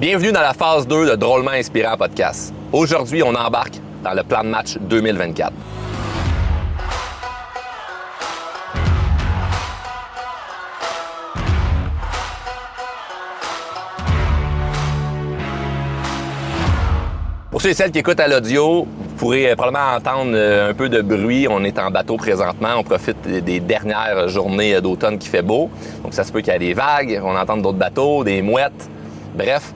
Bienvenue dans la phase 2 de Drôlement Inspirant Podcast. Aujourd'hui, on embarque dans le plan de match 2024. Pour ceux et celles qui écoutent à l'audio, vous pourrez probablement entendre euh, un peu de bruit. On est en bateau présentement. On profite des dernières journées d'automne qui fait beau. Donc ça se peut qu'il y ait des vagues, on entend d'autres bateaux, des mouettes. Bref,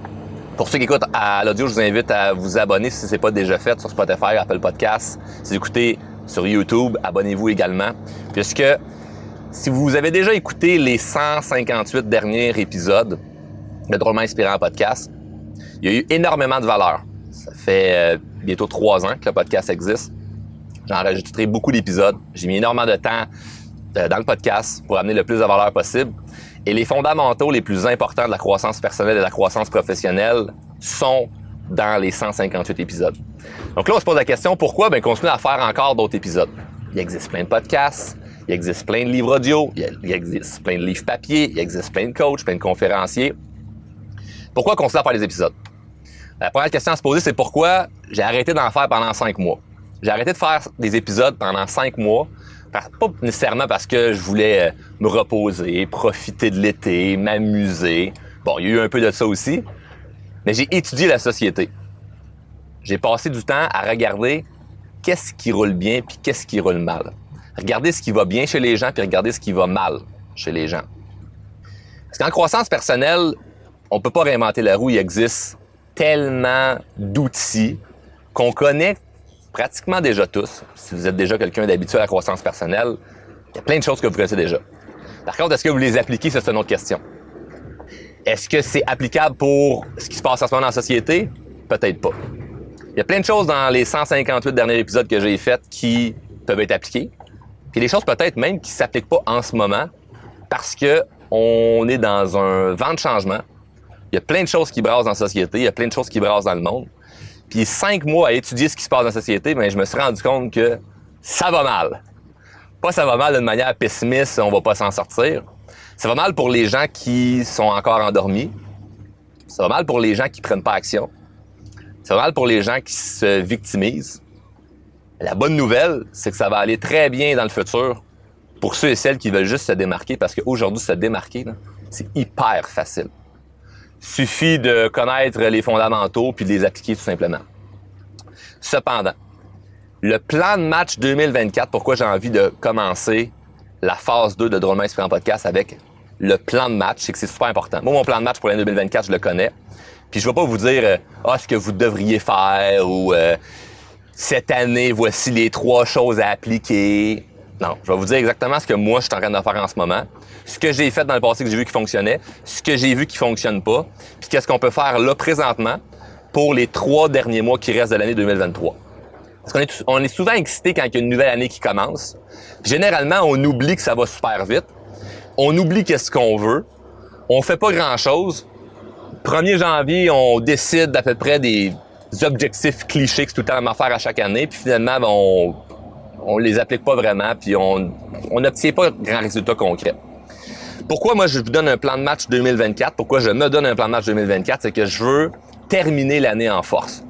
pour ceux qui écoutent à l'audio, je vous invite à vous abonner si ce n'est pas déjà fait sur Spotify, Apple Podcasts. Si vous écoutez sur YouTube, abonnez-vous également. Puisque si vous avez déjà écouté les 158 derniers épisodes de Drôlement Inspirant Podcast, il y a eu énormément de valeur. Ça fait euh, bientôt trois ans que le podcast existe. J'ai enregistré beaucoup d'épisodes. J'ai mis énormément de temps euh, dans le podcast pour amener le plus de valeur possible. Et les fondamentaux les plus importants de la croissance personnelle et de la croissance professionnelle sont dans les 158 épisodes. Donc là, on se pose la question, pourquoi? Ben, continuer à faire encore d'autres épisodes. Il existe plein de podcasts, il existe plein de livres audio, il existe plein de livres papier, il existe plein de coachs, plein de conférenciers. Pourquoi continuer à faire des épisodes? La première question à se poser, c'est pourquoi j'ai arrêté d'en faire pendant cinq mois? J'ai arrêté de faire des épisodes pendant cinq mois pas nécessairement parce que je voulais euh, me reposer, profiter de l'été, m'amuser. Bon, il y a eu un peu de ça aussi. Mais j'ai étudié la société. J'ai passé du temps à regarder qu'est-ce qui roule bien puis qu'est-ce qui roule mal. Regarder ce qui va bien chez les gens puis regarder ce qui va mal chez les gens. Parce qu'en croissance personnelle, on peut pas réinventer la roue. Il existe tellement d'outils qu'on connaît pratiquement déjà tous, si vous êtes déjà quelqu'un d'habitué à la croissance personnelle, il y a plein de choses que vous connaissez déjà. Par contre, est-ce que vous les appliquez? c'est une autre question. Est-ce que c'est applicable pour ce qui se passe en ce moment dans la société? Peut-être pas. Il y a plein de choses dans les 158 derniers épisodes que j'ai faits qui peuvent être appliquées. Puis des choses peut-être même qui s'appliquent pas en ce moment parce que on est dans un vent de changement. Il y a plein de choses qui brassent dans la société, il y a plein de choses qui brassent dans le monde. Puis cinq mois à étudier ce qui se passe dans la société, mais ben, je me suis rendu compte que ça va mal. Pas ça va mal d'une manière pessimiste, on va pas s'en sortir. Ça va mal pour les gens qui sont encore endormis. Ça va mal pour les gens qui prennent pas action. Ça va mal pour les gens qui se victimisent. La bonne nouvelle, c'est que ça va aller très bien dans le futur pour ceux et celles qui veulent juste se démarquer parce qu'aujourd'hui, se démarquer, c'est hyper facile. Suffit de connaître les fondamentaux puis de les appliquer tout simplement. Cependant, le plan de match 2024, pourquoi j'ai envie de commencer la phase 2 de Drôlement Inspirant Podcast avec le plan de match, c'est que c'est super important. Moi, mon plan de match pour l'année 2024, je le connais. Puis je ne vais pas vous dire euh, ah, ce que vous devriez faire ou euh, cette année, voici les trois choses à appliquer. Non, je vais vous dire exactement ce que moi, je suis en train de faire en ce moment, ce que j'ai fait dans le passé que j'ai vu qui fonctionnait, ce que j'ai vu qui fonctionne pas, puis qu'est-ce qu'on peut faire là présentement pour les trois derniers mois qui restent de l'année 2023. Parce qu'on est, souvent excité quand il y a une nouvelle année qui commence. Généralement, on oublie que ça va super vite. On oublie qu'est-ce qu'on veut. On fait pas grand-chose. 1er janvier, on décide d'à peu près des objectifs clichés que c'est tout le temps à faire à chaque année. Puis finalement, ben, on, on les applique pas vraiment, puis on n'obtient pas de grands résultats concrets. Pourquoi moi je vous donne un plan de match 2024? Pourquoi je me donne un plan de match 2024? C'est que je veux terminer l'année en force.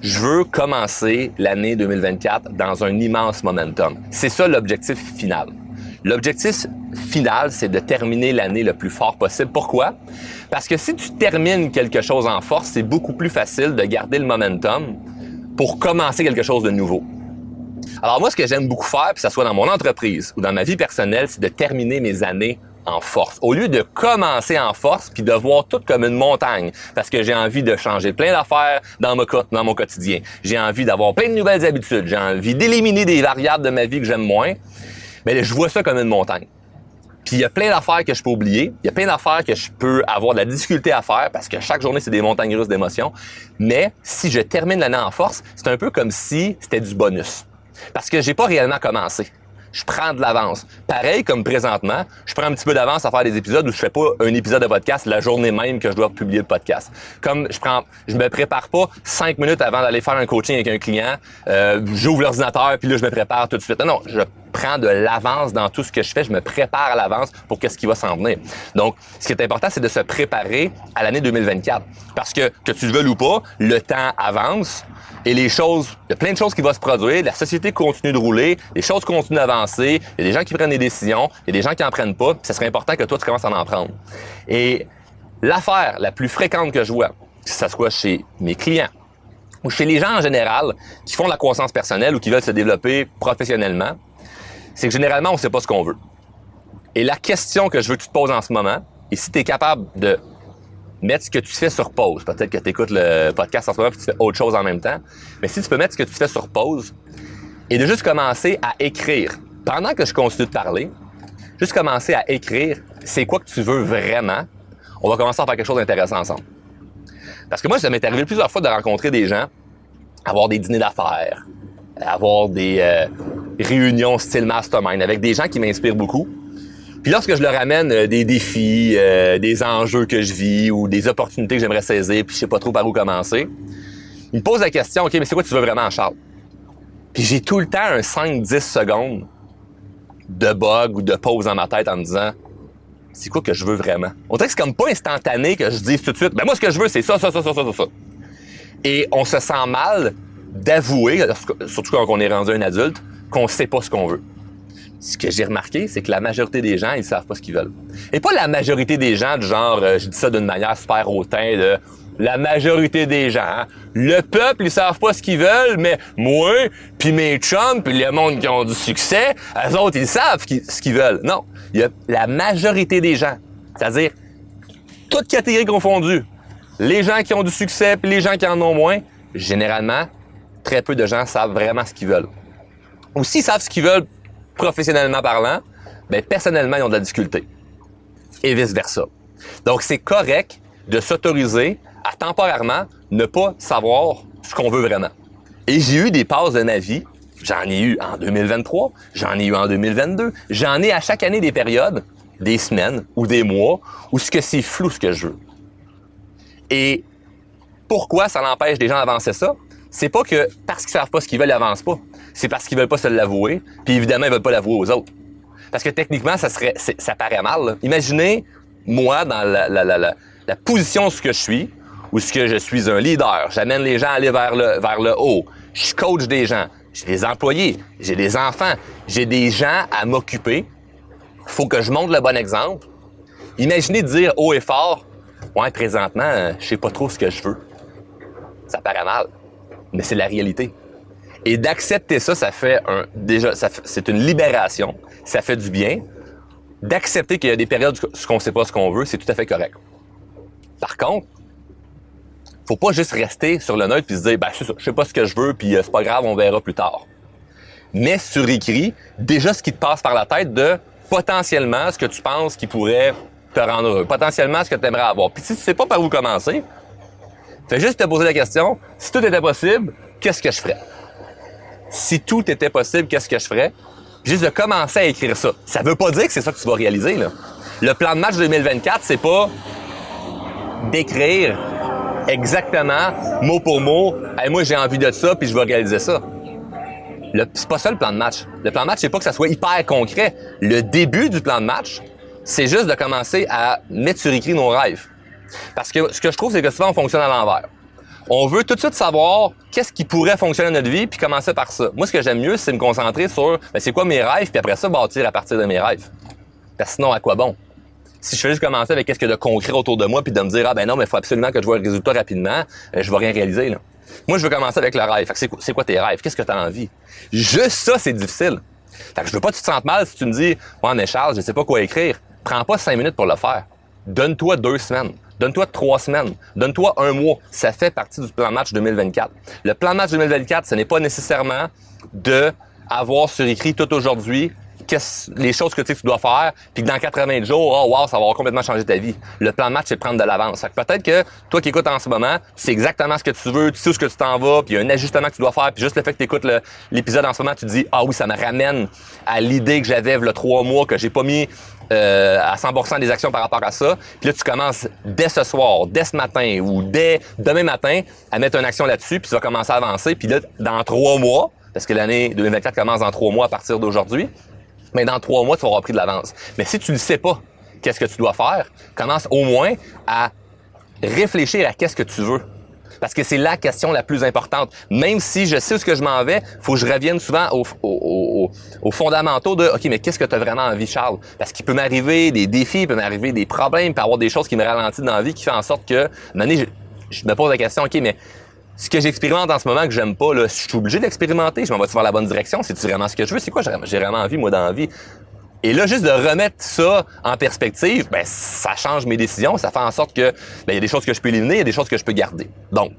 Je veux commencer l'année 2024 dans un immense momentum. C'est ça l'objectif final. L'objectif final, c'est de terminer l'année le plus fort possible. Pourquoi? Parce que si tu termines quelque chose en force, c'est beaucoup plus facile de garder le momentum pour commencer quelque chose de nouveau. Alors moi, ce que j'aime beaucoup faire, que ce soit dans mon entreprise ou dans ma vie personnelle, c'est de terminer mes années en force. Au lieu de commencer en force puis de voir tout comme une montagne, parce que j'ai envie de changer plein d'affaires dans, dans mon quotidien. J'ai envie d'avoir plein de nouvelles habitudes. J'ai envie d'éliminer des variables de ma vie que j'aime moins. Mais je vois ça comme une montagne. Puis il y a plein d'affaires que je peux oublier. Il y a plein d'affaires que je peux avoir de la difficulté à faire parce que chaque journée, c'est des montagnes russes d'émotions. Mais si je termine l'année en force, c'est un peu comme si c'était du bonus. Parce que j'ai pas réellement commencé. Je prends de l'avance. Pareil comme présentement, je prends un petit peu d'avance à faire des épisodes où je fais pas un épisode de podcast la journée même que je dois publier le podcast. Comme je prends, je me prépare pas cinq minutes avant d'aller faire un coaching avec un client, euh, j'ouvre l'ordinateur puis là je me prépare tout de suite. Non, je prends de l'avance dans tout ce que je fais, je me prépare à l'avance pour qu'est-ce qui va s'en venir. Donc, ce qui est important, c'est de se préparer à l'année 2024. Parce que, que tu le veuilles ou pas, le temps avance et les choses, il y a plein de choses qui vont se produire, la société continue de rouler, les choses continuent d'avancer, il y a des gens qui prennent des décisions, il y a des gens qui en prennent pas, ça serait important que toi, tu commences à en prendre. Et l'affaire la plus fréquente que je vois, que ce soit chez mes clients ou chez les gens en général qui font de la croissance personnelle ou qui veulent se développer professionnellement, c'est que généralement, on ne sait pas ce qu'on veut. Et la question que je veux que tu te poses en ce moment, et si tu es capable de mettre ce que tu fais sur pause, peut-être que tu écoutes le podcast en ce moment et tu fais autre chose en même temps, mais si tu peux mettre ce que tu fais sur pause et de juste commencer à écrire, pendant que je continue de parler, juste commencer à écrire c'est quoi que tu veux vraiment, on va commencer à faire quelque chose d'intéressant ensemble. Parce que moi, ça m'est arrivé plusieurs fois de rencontrer des gens, avoir des dîners d'affaires, avoir des euh, réunions style mastermind avec des gens qui m'inspirent beaucoup. Puis lorsque je leur amène euh, des défis, euh, des enjeux que je vis ou des opportunités que j'aimerais saisir, puis je sais pas trop par où commencer, ils me posent la question, OK, mais c'est quoi tu veux vraiment, Charles? Puis j'ai tout le temps un 5-10 secondes de bug ou de pause dans ma tête en me disant, c'est quoi que je veux vraiment? On dirait que c'est comme pas instantané que je dise tout de suite, ben moi, ce que je veux, c'est ça, ça, ça, ça, ça, ça. Et on se sent mal d'avouer, surtout quand on est rendu un adulte, qu'on sait pas ce qu'on veut. Ce que j'ai remarqué, c'est que la majorité des gens, ils savent pas ce qu'ils veulent. Et pas la majorité des gens du genre, euh, je dis ça d'une manière super hautain, la majorité des gens. Hein. Le peuple, ils savent pas ce qu'ils veulent, mais moi, puis mes chums, puis le monde qui ont du succès, eux autres, ils savent ce qu'ils veulent. Non, il y a la majorité des gens, c'est-à-dire toutes catégories confondues. Les gens qui ont du succès, puis les gens qui en ont moins, généralement, très peu de gens savent vraiment ce qu'ils veulent. Ou s'ils savent ce qu'ils veulent professionnellement parlant, ben personnellement, ils ont de la difficulté. Et vice-versa. Donc, c'est correct de s'autoriser à temporairement ne pas savoir ce qu'on veut vraiment. Et j'ai eu des passes de ma vie. J'en ai eu en 2023, j'en ai eu en 2022. J'en ai à chaque année des périodes, des semaines ou des mois où ce que c'est flou ce que je veux. Et pourquoi ça l'empêche des gens d'avancer ça? C'est pas que parce qu'ils savent pas ce qu'ils veulent, ils avancent pas. C'est parce qu'ils veulent pas se l'avouer, puis évidemment, ils veulent pas l'avouer aux autres. Parce que techniquement, ça serait, ça paraît mal. Imaginez moi dans la, la, la, la position ce que je suis, où ce que je suis un leader, j'amène les gens à aller vers le, vers le haut, je coach des gens, j'ai des employés, j'ai des enfants, j'ai des gens à m'occuper. Faut que je montre le bon exemple. Imaginez dire haut et fort, ouais, présentement, je sais pas trop ce que je veux. Ça paraît mal, mais c'est la réalité. Et d'accepter ça, ça fait un, déjà, c'est une libération, ça fait du bien. D'accepter qu'il y a des périodes où on sait pas ce qu'on veut, c'est tout à fait correct. Par contre, faut pas juste rester sur le neutre puis se dire, ben, je sais pas ce que je veux, puis euh, c'est pas grave, on verra plus tard. Mais sur écrit, déjà ce qui te passe par la tête de potentiellement ce que tu penses qui pourrait te rendre heureux, potentiellement ce que tu aimerais avoir. Puis si tu sais pas par où commencer, fais juste te poser la question, si tout était possible, qu'est-ce que je ferais? Si tout était possible, qu'est-ce que je ferais? Juste de commencer à écrire ça. Ça veut pas dire que c'est ça que tu vas réaliser. Le plan de match 2024, c'est pas d'écrire exactement, mot pour mot, moi j'ai envie de ça, puis je vais réaliser ça. C'est pas ça le plan de match. Le plan de match, c'est pas que ça soit hyper concret. Le début du plan de match, c'est juste de commencer à mettre sur écrit nos rêves. Parce que ce que je trouve, c'est que souvent on fonctionne à l'envers. On veut tout de suite savoir qu'est-ce qui pourrait fonctionner dans notre vie, puis commencer par ça. Moi, ce que j'aime mieux, c'est me concentrer sur ben, c'est quoi mes rêves, puis après ça, bâtir à partir de mes rêves. Parce sinon, à quoi bon? si je fais juste commencer avec qu'est-ce qu'il y a de concret autour de moi, puis de me dire, ah ben non, mais il faut absolument que je vois le résultat rapidement, euh, je vais rien réaliser. Moi, je veux commencer avec le rêve. c'est, quoi, quoi tes rêves? Qu'est-ce que tu as envie? Juste ça, c'est difficile. Fait que je veux pas que tu te sentes mal si tu me dis, ouais, mais Charles, je sais pas quoi écrire. Prends pas cinq minutes pour le faire. Donne-toi deux semaines. Donne-toi trois semaines. Donne-toi un mois. Ça fait partie du plan match 2024. Le plan match 2024, ce n'est pas nécessairement de avoir sur écrit tout aujourd'hui les choses que tu, dois faire, puis que dans 80 jours, oh wow, ça va complètement changé ta vie. Le plan de match, c'est prendre de l'avance. Peut-être que toi qui écoutes en ce moment, tu sais exactement ce que tu veux, tu sais où ce que tu t'en vas, puis il y a un ajustement que tu dois faire, puis juste le fait que tu écoutes l'épisode en ce moment, tu te dis, ah oui, ça me ramène à l'idée que j'avais le trois mois, que j'ai pas mis euh, à 100% des actions par rapport à ça. Puis là, tu commences dès ce soir, dès ce matin ou dès demain matin à mettre une action là-dessus, puis tu vas commencer à avancer. Puis là, dans trois mois, parce que l'année 2024 commence dans trois mois à partir d'aujourd'hui. Mais dans trois mois, tu auras pris de l'avance. Mais si tu ne sais pas qu'est-ce que tu dois faire, commence au moins à réfléchir à qu'est-ce que tu veux. Parce que c'est la question la plus importante. Même si je sais où ce que je m'en vais, faut que je revienne souvent aux, fondamentaux de OK, mais qu'est-ce que tu as vraiment envie, Charles? Parce qu'il peut m'arriver des défis, il peut m'arriver des problèmes, il peut y avoir des choses qui me ralentissent dans la vie qui font en sorte que, je, je me pose la question, OK, mais ce que j'expérimente en ce moment que j'aime pas, là, je suis obligé d'expérimenter, je m'en vais vers la bonne direction, c'est vraiment ce que je veux, c'est quoi j'ai vraiment envie, moi, dans la vie? Et là, juste de remettre ça en perspective, ben, ça change mes décisions, ça fait en sorte que, ben, il y a des choses que je peux éliminer, il y a des choses que je peux garder. Donc,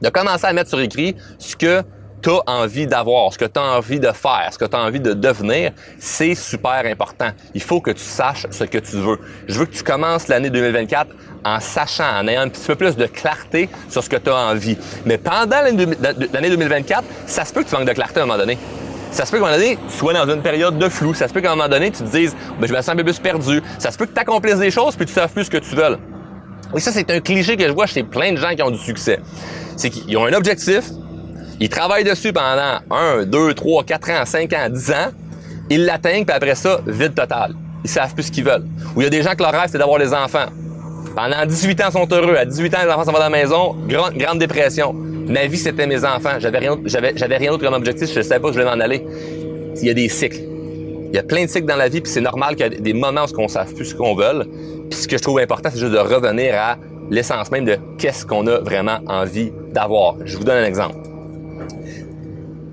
de commencer à mettre sur écrit ce que tu as envie d'avoir, ce que tu as envie de faire, ce que tu as envie de devenir, c'est super important. Il faut que tu saches ce que tu veux. Je veux que tu commences l'année 2024 en sachant, en ayant un petit peu plus de clarté sur ce que tu as envie. Mais pendant l'année 2024, ça se peut que tu manques de clarté à un moment donné. Ça se peut qu'à un moment donné, tu sois dans une période de flou. Ça se peut qu'à un moment donné, tu te dises, ben, je me sens un peu plus perdu. Ça se peut que tu accomplisses des choses puis tu ne sais plus ce que tu veux. Et ça, c'est un cliché que je vois chez plein de gens qui ont du succès. C'est qu'ils ont un objectif, ils travaillent dessus pendant 1, 2, 3, 4 ans, 5 ans, 10 ans, ils l'atteignent, puis après ça, vide total. Ils savent plus ce qu'ils veulent. Ou il y a des gens que leur rêve, c'est d'avoir des enfants. Pendant 18 ans, ils sont heureux. À 18 ans, les enfants s'en vont dans la maison. Grande, grande dépression. Ma vie, c'était mes enfants. J'avais rien, j'avais, rien d'autre comme objectif. Je ne savais pas où je voulais m'en aller. Il y a des cycles. Il y a plein de cycles dans la vie, puis c'est normal qu'il y ait des moments où on ne sait plus ce qu'on veut. Puis ce que je trouve important, c'est juste de revenir à l'essence même de qu'est-ce qu'on a vraiment envie d'avoir. Je vous donne un exemple.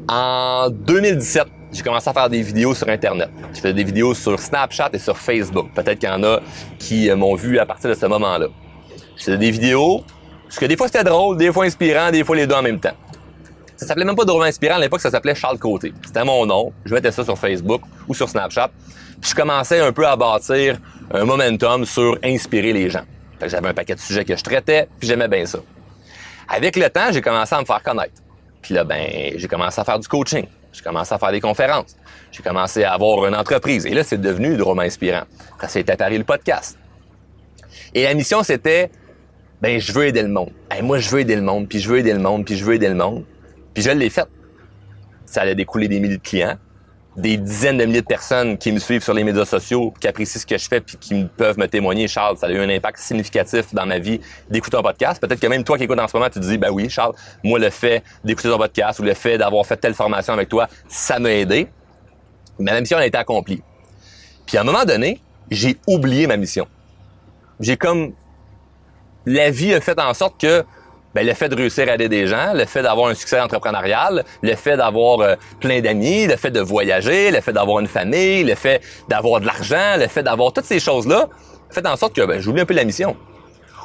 En 2017, j'ai commencé à faire des vidéos sur Internet. Je faisais des vidéos sur Snapchat et sur Facebook. Peut-être qu'il y en a qui euh, m'ont vu à partir de ce moment-là. Je faisais des vidéos, parce que des fois c'était drôle, des fois inspirant, des fois les deux en même temps. Ça s'appelait même pas drôle inspirant, à l'époque ça s'appelait Charles Côté. C'était mon nom. Je mettais ça sur Facebook ou sur Snapchat. Puis je commençais un peu à bâtir un momentum sur inspirer les gens. j'avais un paquet de sujets que je traitais, puis j'aimais bien ça. Avec le temps, j'ai commencé à me faire connaître. Puis là, ben, j'ai commencé à faire du coaching. J'ai commencé à faire des conférences. J'ai commencé à avoir une entreprise. Et là, c'est devenu drôlement inspirant. Ça s'est apparu le podcast. Et la mission, c'était, ben, je veux aider le monde. moi, je veux aider le monde, puis je veux aider le monde, puis je veux aider le monde. Puis je l'ai fait. Ça allait découler des milliers de clients des dizaines de milliers de personnes qui me suivent sur les médias sociaux, qui apprécient ce que je fais, puis qui peuvent me témoigner, Charles, ça a eu un impact significatif dans ma vie d'écouter un podcast. Peut-être que même toi qui écoutes en ce moment, tu te dis, ben oui, Charles, moi, le fait d'écouter ton podcast ou le fait d'avoir fait telle formation avec toi, ça m'a aidé. Mais ma mission a été accomplie. Puis à un moment donné, j'ai oublié ma mission. J'ai comme... La vie a fait en sorte que ben, le fait de réussir à aider des gens, le fait d'avoir un succès entrepreneurial, le fait d'avoir euh, plein d'amis, le fait de voyager, le fait d'avoir une famille, le fait d'avoir de l'argent, le fait d'avoir toutes ces choses-là, fait en sorte que ben, j'oublie un peu la mission.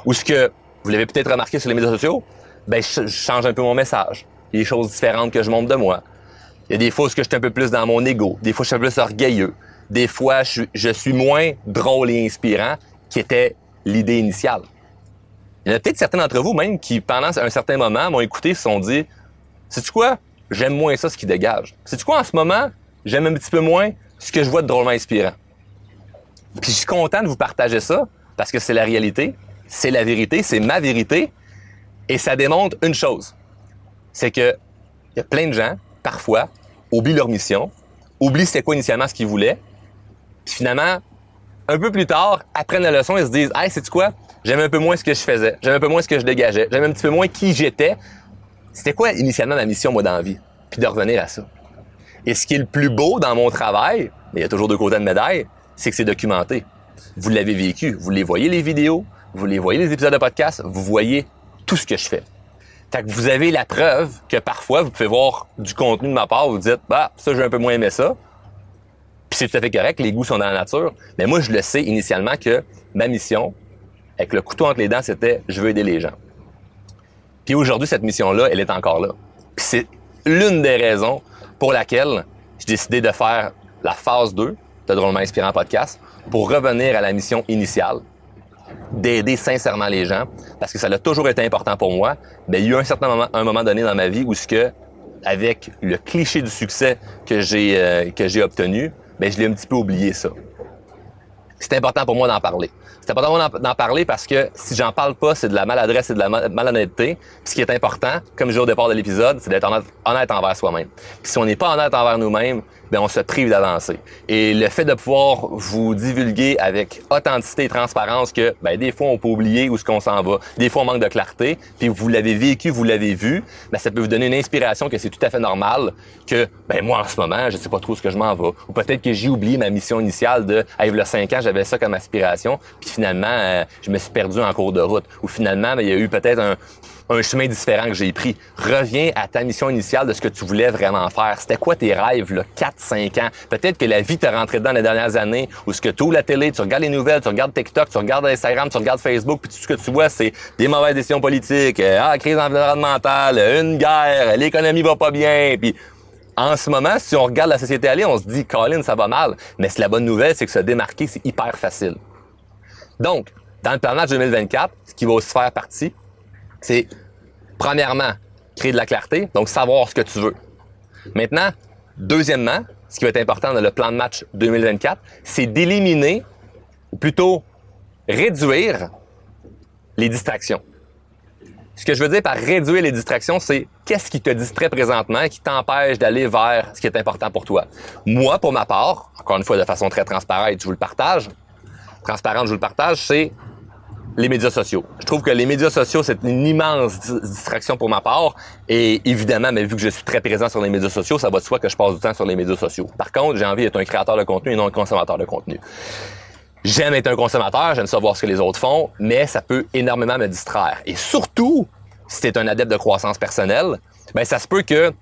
Ou ce que vous l'avez peut-être remarqué sur les médias sociaux, ben, je, change un peu mon message. Il y a des choses différentes que je montre de moi. Il y a des fois où je suis un peu plus dans mon ego. Des fois, je suis un peu plus orgueilleux. Des fois, je, suis moins drôle et inspirant, qui était l'idée initiale. Il y en a peut-être certains d'entre vous même qui, pendant un certain moment, m'ont écouté et se sont dit Sais-tu quoi? J'aime moins ça, ce qui dégage. Sais-tu quoi En ce moment, j'aime un petit peu moins ce que je vois de drôlement inspirant. Puis je suis content de vous partager ça parce que c'est la réalité, c'est la vérité, c'est ma vérité. Et ça démontre une chose c'est que il y a plein de gens, parfois, oublient leur mission, oublient c'était quoi initialement ce qu'ils voulaient, puis finalement, un peu plus tard, apprennent la leçon et se disent Hey, sais-tu quoi? J'aime un peu moins ce que je faisais. J'aime un peu moins ce que je dégageais. J'aime un petit peu moins qui j'étais. C'était quoi initialement ma mission, moi, dans la vie? Puis de revenir à ça. Et ce qui est le plus beau dans mon travail, mais il y a toujours deux côtés de médaille, c'est que c'est documenté. Vous l'avez vécu. Vous les voyez, les vidéos. Vous les voyez, les épisodes de podcast. Vous voyez tout ce que je fais. Fait que vous avez la preuve que parfois, vous pouvez voir du contenu de ma part, vous dites, bah, ça, j'ai un peu moins aimé ça. Puis c'est tout à fait correct, les goûts sont dans la nature. Mais moi, je le sais initialement que ma mission, avec le couteau entre les dents, c'était je veux aider les gens. Puis aujourd'hui, cette mission-là, elle est encore là. Puis c'est l'une des raisons pour laquelle j'ai décidé de faire la phase 2 de Drôlement Inspirant Podcast pour revenir à la mission initiale, d'aider sincèrement les gens, parce que ça a toujours été important pour moi. Mais il y a eu un certain moment, un moment donné dans ma vie où ce que, avec le cliché du succès que j'ai euh, obtenu, ben je l'ai un petit peu oublié ça. C'est important pour moi d'en parler. C'est important pour moi d'en parler parce que si j'en parle pas, c'est de la maladresse et de la malhonnêteté. ce qui est important, comme je dis au départ de l'épisode, c'est d'être honnête, envers soi-même. Si on n'est pas honnête envers nous-mêmes, ben on se prive d'avancer. Et le fait de pouvoir vous divulguer avec authenticité et transparence que ben des fois on peut oublier où ce qu'on s'en va, des fois on manque de clarté, puis vous l'avez vécu, vous l'avez vu, ben ça peut vous donner une inspiration que c'est tout à fait normal que ben moi en ce moment, je sais pas trop ce que je m'en vais ou peut-être que j'ai oublié ma mission initiale de hey, il y 5 ans, j'avais ça comme aspiration, puis finalement euh, je me suis perdu en cours de route. Ou finalement ben, il y a eu peut-être un un chemin différent que j'ai pris. Reviens à ta mission initiale de ce que tu voulais vraiment faire. C'était quoi tes rêves, là, 4, 5 ans? Peut-être que la vie t'a rentré dedans les dernières années, ou ce que tu ouvres la télé, tu regardes les nouvelles, tu regardes TikTok, tu regardes Instagram, tu regardes Facebook, puis tout ce que tu vois, c'est des mauvaises décisions politiques, euh, ah, crise environnementale, une guerre, l'économie va pas bien, puis en ce moment, si on regarde la société aller, on se dit, Colin, ça va mal. Mais la bonne nouvelle, c'est que se démarquer, c'est hyper facile. Donc, dans le plan match 2024, ce qui va aussi faire partie, c'est premièrement, créer de la clarté, donc savoir ce que tu veux. Maintenant, deuxièmement, ce qui va être important dans le plan de match 2024, c'est d'éliminer, ou plutôt réduire les distractions. Ce que je veux dire par réduire les distractions, c'est qu'est-ce qui te distrait présentement qui t'empêche d'aller vers ce qui est important pour toi? Moi, pour ma part, encore une fois de façon très transparente, je vous le partage, transparente, je vous le partage, c'est les médias sociaux. Je trouve que les médias sociaux, c'est une immense distraction pour ma part. Et évidemment, mais vu que je suis très présent sur les médias sociaux, ça va de soi que je passe du temps sur les médias sociaux. Par contre, j'ai envie d'être un créateur de contenu et non un consommateur de contenu. J'aime être un consommateur, j'aime savoir ce que les autres font, mais ça peut énormément me distraire. Et surtout, si tu es un adepte de croissance personnelle, ben ça se peut que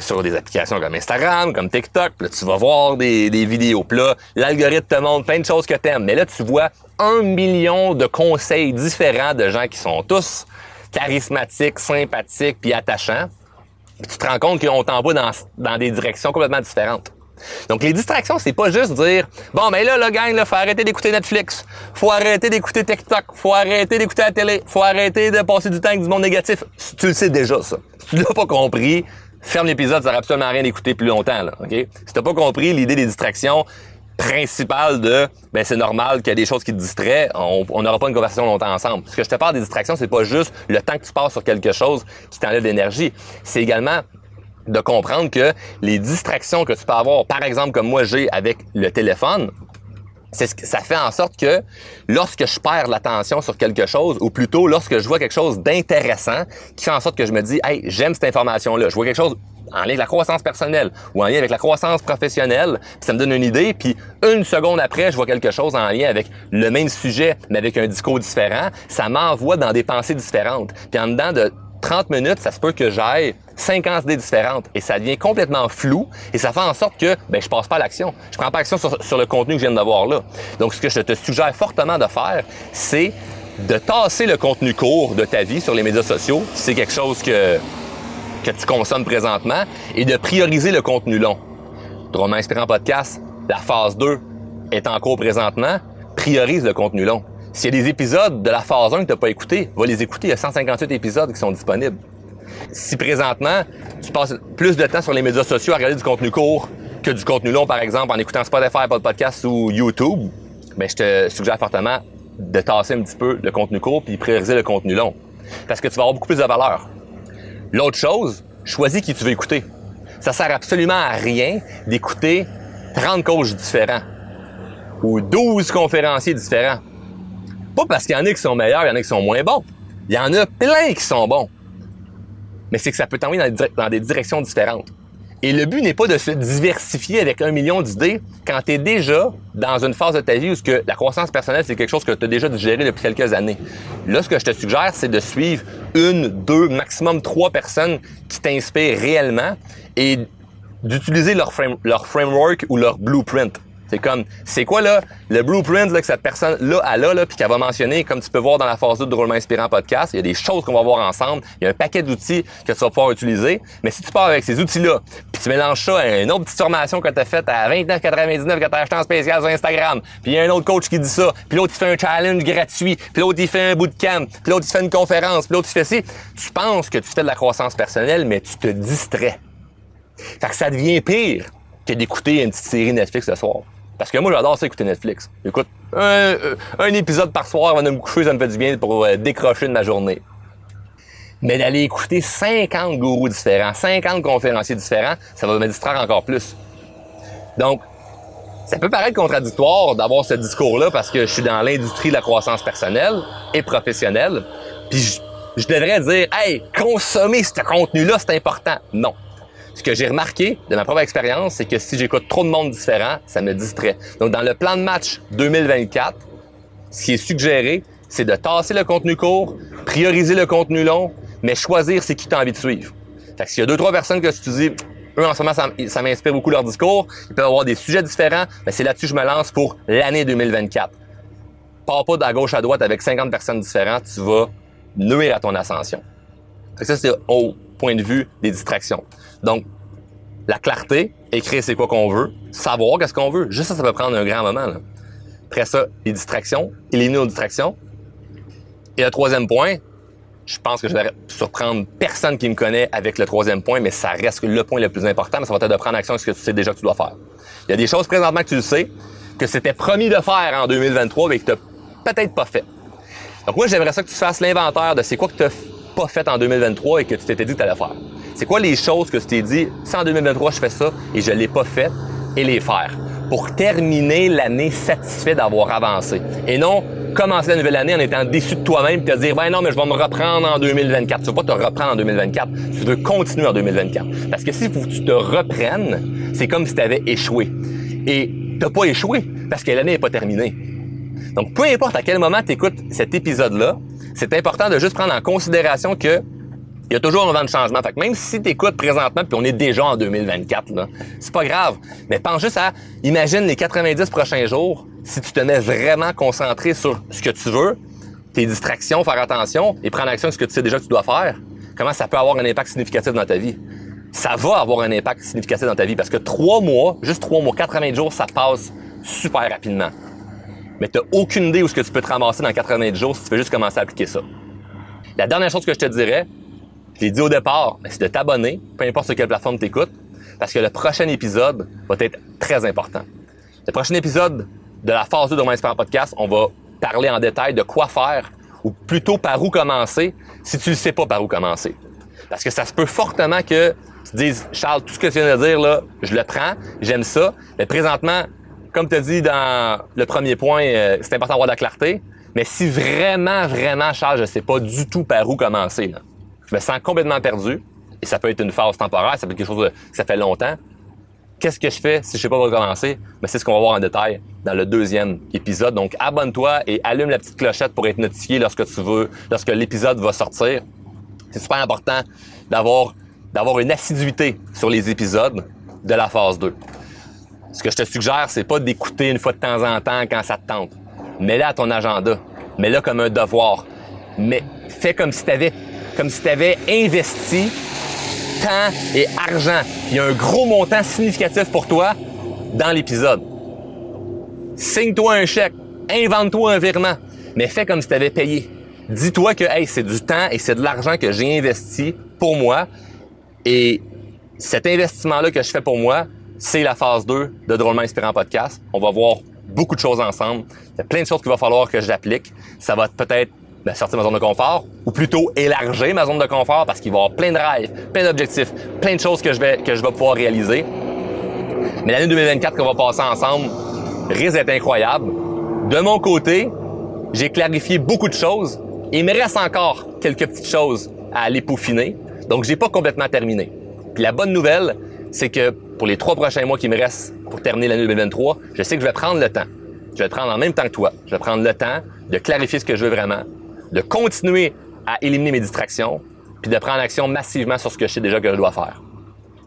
sur des applications comme Instagram, comme TikTok, là, tu vas voir des, vidéos. Puis là, l'algorithme te montre plein de choses que tu aimes. Mais là, tu vois un million de conseils différents de gens qui sont tous charismatiques, sympathiques, puis attachants. tu te rends compte qu'on t'envoie dans, dans des directions complètement différentes. Donc les distractions, c'est pas juste dire bon mais là le gang là, faut arrêter d'écouter Netflix, faut arrêter d'écouter TikTok, faut arrêter d'écouter la télé, faut arrêter de passer du temps avec du monde négatif. Tu le sais déjà ça. Tu l'as pas compris, ferme l'épisode, ça sert absolument rien d'écouter plus longtemps, là, OK? Si t'as pas compris l'idée des distractions principales de, ben, c'est normal qu'il y a des choses qui te distraient, on n'aura pas une conversation longtemps ensemble. Ce que je te parle des distractions, c'est pas juste le temps que tu passes sur quelque chose qui t'enlève l'énergie. C'est également de comprendre que les distractions que tu peux avoir, par exemple, comme moi j'ai avec le téléphone, c'est ce que ça fait en sorte que lorsque je perds l'attention sur quelque chose, ou plutôt lorsque je vois quelque chose d'intéressant, qui fait en sorte que je me dis, hey, j'aime cette information-là, je vois quelque chose en lien avec la croissance personnelle ou en lien avec la croissance professionnelle, ça me donne une idée, puis une seconde après, je vois quelque chose en lien avec le même sujet, mais avec un discours différent, ça m'envoie dans des pensées différentes. Puis en dedans de 30 minutes, ça se peut que j'aille 50 idées différentes et ça devient complètement flou et ça fait en sorte que ben, je passe pas à l'action. Je prends pas action sur, sur, le contenu que je viens d'avoir là. Donc, ce que je te suggère fortement de faire, c'est de tasser le contenu court de ta vie sur les médias sociaux. C'est quelque chose que, que tu consommes présentement et de prioriser le contenu long. Drôlement inspirant podcast, la phase 2 est en cours présentement. Priorise le contenu long. S'il y a des épisodes de la phase 1 que tu n'as pas écouté, va les écouter. Il y a 158 épisodes qui sont disponibles. Si présentement, tu passes plus de temps sur les médias sociaux à regarder du contenu court que du contenu long, par exemple, en écoutant Spotify, Apple Podcast ou YouTube, ben, je te suggère fortement de tasser un petit peu le contenu court puis prioriser le contenu long. Parce que tu vas avoir beaucoup plus de valeur. L'autre chose, choisis qui tu veux écouter. Ça sert absolument à rien d'écouter 30 coachs différents ou 12 conférenciers différents. Pas parce qu'il y en a qui sont meilleurs, il y en a qui sont moins bons. Il y en a plein qui sont bons. Mais c'est que ça peut t'envoyer dans, des directions différentes. Et le but n'est pas de se diversifier avec un million d'idées quand tu es déjà dans une phase de ta vie où que la croissance personnelle, c'est quelque chose que tu as déjà digéré depuis quelques années. Là, ce que je te suggère, c'est de suivre une, deux, maximum trois personnes qui t'inspirent réellement et d'utiliser leur, leur framework ou leur blueprint. C'est comme, c'est quoi là, le blueprint là, que cette personne-là a là, là puis qu'elle va mentionner, comme tu peux voir dans la phase 2 de Drôlement Inspirant Podcast, il y a des choses qu'on va voir ensemble, il y a un paquet d'outils que tu vas pouvoir utiliser, mais si tu pars avec ces outils-là, puis tu mélanges ça à une autre petite formation que tu as faite à 29,99 que tu as acheté en spécial sur Instagram, puis il y a un autre coach qui dit ça, puis l'autre il fait un challenge gratuit, puis l'autre il fait un bootcamp, puis l'autre il fait une conférence, puis l'autre il fait ci, tu penses que tu fais de la croissance personnelle, mais tu te distrais. Fait que ça devient pire que d'écouter une petite série Netflix ce soir. Parce que moi, j'adore ça écouter Netflix. Écoute, un, un, épisode par soir avant de me coucher, ça me fait du bien pour euh, décrocher de ma journée. Mais d'aller écouter 50 gourous différents, 50 conférenciers différents, ça va me distraire encore plus. Donc, ça peut paraître contradictoire d'avoir ce discours-là parce que je suis dans l'industrie de la croissance personnelle et professionnelle. Puis je, je devrais dire, hey, consommer ce contenu-là, c'est important. Non. Ce que j'ai remarqué de ma propre expérience, c'est que si j'écoute trop de monde différent, ça me distrait. Donc, dans le plan de match 2024, ce qui est suggéré, c'est de tasser le contenu court, prioriser le contenu long, mais choisir c'est qui tu as envie de suivre. Fait que s'il y a deux, trois personnes que tu dis, eux, en ce moment, ça, m'inspire beaucoup leur discours, ils peuvent avoir des sujets différents, mais c'est là-dessus que je me lance pour l'année 2024. Pars pas de gauche à droite avec 50 personnes différentes, tu vas nuire à ton ascension. ça, c'est au point de vue des distractions. Donc, la clarté, écrire c'est quoi qu'on veut, savoir qu'est-ce qu'on veut. Juste ça, ça peut prendre un grand moment. Après ça, les distractions, éliminer nos distractions. Et le troisième point, je pense que je vais surprendre personne qui me connaît avec le troisième point, mais ça reste le point le plus important, mais ça va être de prendre action sur ce que tu sais déjà que tu dois faire. Il y a des choses présentement que tu le sais, que c'était promis de faire en 2023, mais que tu n'as peut-être pas fait. Donc moi, j'aimerais ça que tu fasses l'inventaire de c'est quoi que tu n'as pas fait en 2023 et que tu t'étais dit que faire. C'est quoi les choses que tu t'es dit, si en 2023 je fais ça et je l'ai pas fait, et les faire pour terminer l'année satisfait d'avoir avancé. Et non commencer la nouvelle année en étant déçu de toi-même et te dire, ben non, mais je vais me reprendre en 2024. Tu veux pas te reprendre en 2024. Tu veux continuer en 2024. Parce que si tu te reprennes, c'est comme si tu avais échoué. Et t'as pas échoué parce que l'année n'est pas terminée. Donc, peu importe à quel moment tu écoutes cet épisode-là, c'est important de juste prendre en considération que il y a toujours un vent de changement. Fait que même si tu écoutes présentement puis on est déjà en 2024, là, c'est pas grave. Mais pense juste à, imagine les 90 prochains jours, si tu te mets vraiment concentré sur ce que tu veux, tes distractions, faire attention et prendre action sur ce que tu sais déjà que tu dois faire, comment ça peut avoir un impact significatif dans ta vie? Ça va avoir un impact significatif dans ta vie parce que trois mois, juste trois mois, 80 jours, ça passe super rapidement. Mais tu aucune idée où ce que tu peux te ramasser dans 80 jours si tu veux juste commencer à appliquer ça. La dernière chose que je te dirais, je l'ai dit au départ, c'est de t'abonner, peu importe sur quelle plateforme tu écoutes, parce que le prochain épisode va être très important. Le prochain épisode de la phase 2 de mon Inspirant Podcast, on va parler en détail de quoi faire, ou plutôt par où commencer, si tu ne sais pas par où commencer. Parce que ça se peut fortement que tu te dises, Charles, tout ce que tu viens de dire, là, je le prends, j'aime ça, mais présentement, comme tu as dit dans le premier point, euh, c'est important d'avoir de la clarté, mais si vraiment, vraiment, Charles, je ne sais pas du tout par où commencer, je me sens complètement perdu, et ça peut être une phase temporaire, ça peut être quelque chose ça fait longtemps. Qu'est-ce que je fais si je sais pas où recommencer? Mais c'est ce qu'on va voir en détail dans le deuxième épisode. Donc, abonne-toi et allume la petite clochette pour être notifié lorsque tu veux, lorsque l'épisode va sortir. C'est super important d'avoir, d'avoir une assiduité sur les épisodes de la phase 2. Ce que je te suggère, c'est pas d'écouter une fois de temps en temps quand ça te tente. Mets-le à ton agenda. Mets-le comme un devoir. Mais fais comme si tu avais comme si tu avais investi temps et argent. Il y a un gros montant significatif pour toi dans l'épisode. Signe-toi un chèque, invente-toi un virement, mais fais comme si tu avais payé. Dis-toi que hey, c'est du temps et c'est de l'argent que j'ai investi pour moi et cet investissement-là que je fais pour moi, c'est la phase 2 de Drôlement Inspirant Podcast. On va voir beaucoup de choses ensemble. Il y a plein de choses qu'il va falloir que j'applique. Ça va peut-être ben, sortir ma zone de confort, ou plutôt élargir ma zone de confort parce qu'il va y avoir plein de rêves, plein d'objectifs, plein de choses que je vais, que je vais pouvoir réaliser. Mais l'année 2024 qu'on va passer ensemble risque d'être incroyable. De mon côté, j'ai clarifié beaucoup de choses il me reste encore quelques petites choses à aller peaufiner. Donc, j'ai pas complètement terminé. Puis la bonne nouvelle, c'est que pour les trois prochains mois qui me restent pour terminer l'année 2023, je sais que je vais prendre le temps. Je vais prendre en même temps que toi. Je vais prendre le temps de clarifier ce que je veux vraiment, de continuer à éliminer mes distractions, puis de prendre action massivement sur ce que je sais déjà que je dois faire.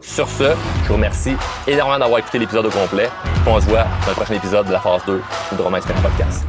Sur ce, je vous remercie énormément d'avoir écouté l'épisode au complet. on se voit dans le prochain épisode de la phase 2 du Romain Podcast.